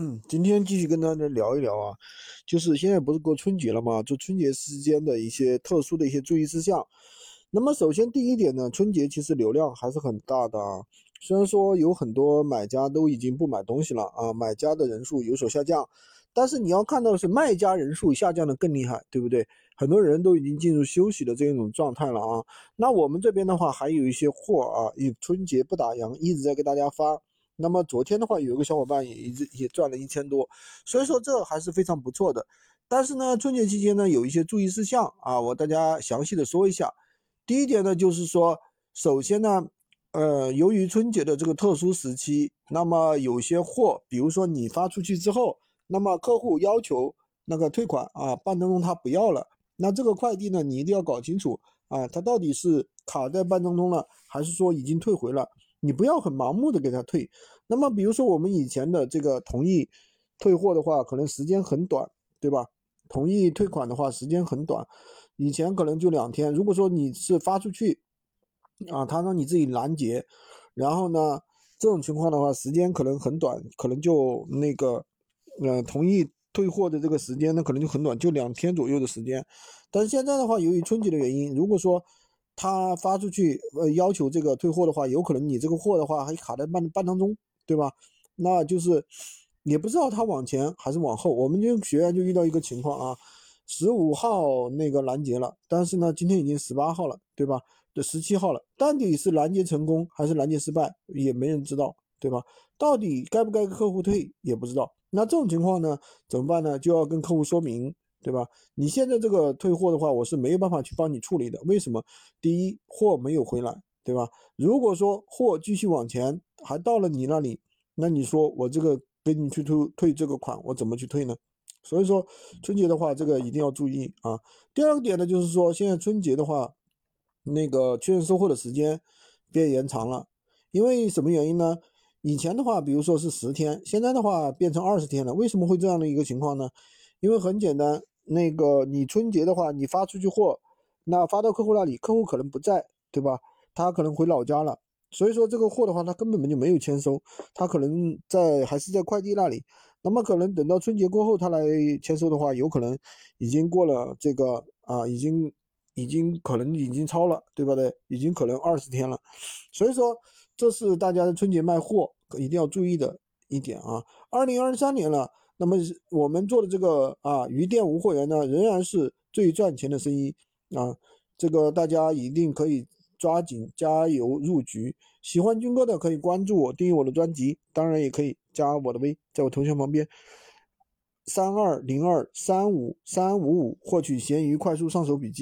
嗯，今天继续跟大家聊一聊啊，就是现在不是过春节了吗？就春节时间的一些特殊的一些注意事项。那么首先第一点呢，春节其实流量还是很大的啊。虽然说有很多买家都已经不买东西了啊，买家的人数有所下降，但是你要看到的是卖家人数下降的更厉害，对不对？很多人都已经进入休息的这种状态了啊。那我们这边的话还有一些货啊，以春节不打烊，一直在给大家发。那么昨天的话，有一个小伙伴也一直也赚了一千多，所以说这还是非常不错的。但是呢，春节期间呢，有一些注意事项啊，我大家详细的说一下。第一点呢，就是说，首先呢，呃，由于春节的这个特殊时期，那么有些货，比如说你发出去之后，那么客户要求那个退款啊，半当中他不要了，那这个快递呢，你一定要搞清楚啊，他到底是卡在半当中了，还是说已经退回了。你不要很盲目的给他退，那么比如说我们以前的这个同意退货的话，可能时间很短，对吧？同意退款的话时间很短，以前可能就两天。如果说你是发出去啊，他让你自己拦截，然后呢，这种情况的话时间可能很短，可能就那个呃同意退货的这个时间呢可能就很短，就两天左右的时间。但是现在的话，由于春节的原因，如果说他发出去，呃，要求这个退货的话，有可能你这个货的话还卡在半半当中，对吧？那就是也不知道他往前还是往后。我们就学员就遇到一个情况啊，十五号那个拦截了，但是呢，今天已经十八号了，对吧？这十七号了，到底是拦截成功还是拦截失败，也没人知道，对吧？到底该不该客户退也不知道。那这种情况呢，怎么办呢？就要跟客户说明。对吧？你现在这个退货的话，我是没有办法去帮你处理的。为什么？第一，货没有回来，对吧？如果说货继续往前，还到了你那里，那你说我这个给你去退退这个款，我怎么去退呢？所以说春节的话，这个一定要注意啊。第二个点呢，就是说现在春节的话，那个确认收货的时间变延长了，因为什么原因呢？以前的话，比如说是十天，现在的话变成二十天了。为什么会这样的一个情况呢？因为很简单。那个你春节的话，你发出去货，那发到客户那里，客户可能不在，对吧？他可能回老家了，所以说这个货的话，他根本就没有签收，他可能在还是在快递那里。那么可能等到春节过后他来签收的话，有可能已经过了这个啊，已经已经可能已经超了，对吧？对，已经可能二十天了。所以说这是大家春节卖货一定要注意的一点啊。二零二三年了。那么我们做的这个啊鱼店无货源呢，仍然是最赚钱的生意啊！这个大家一定可以抓紧加油入局。喜欢军哥的可以关注我，订阅我的专辑，当然也可以加我的微，在我头像旁边三二零二三五三五五获取闲鱼快速上手笔记。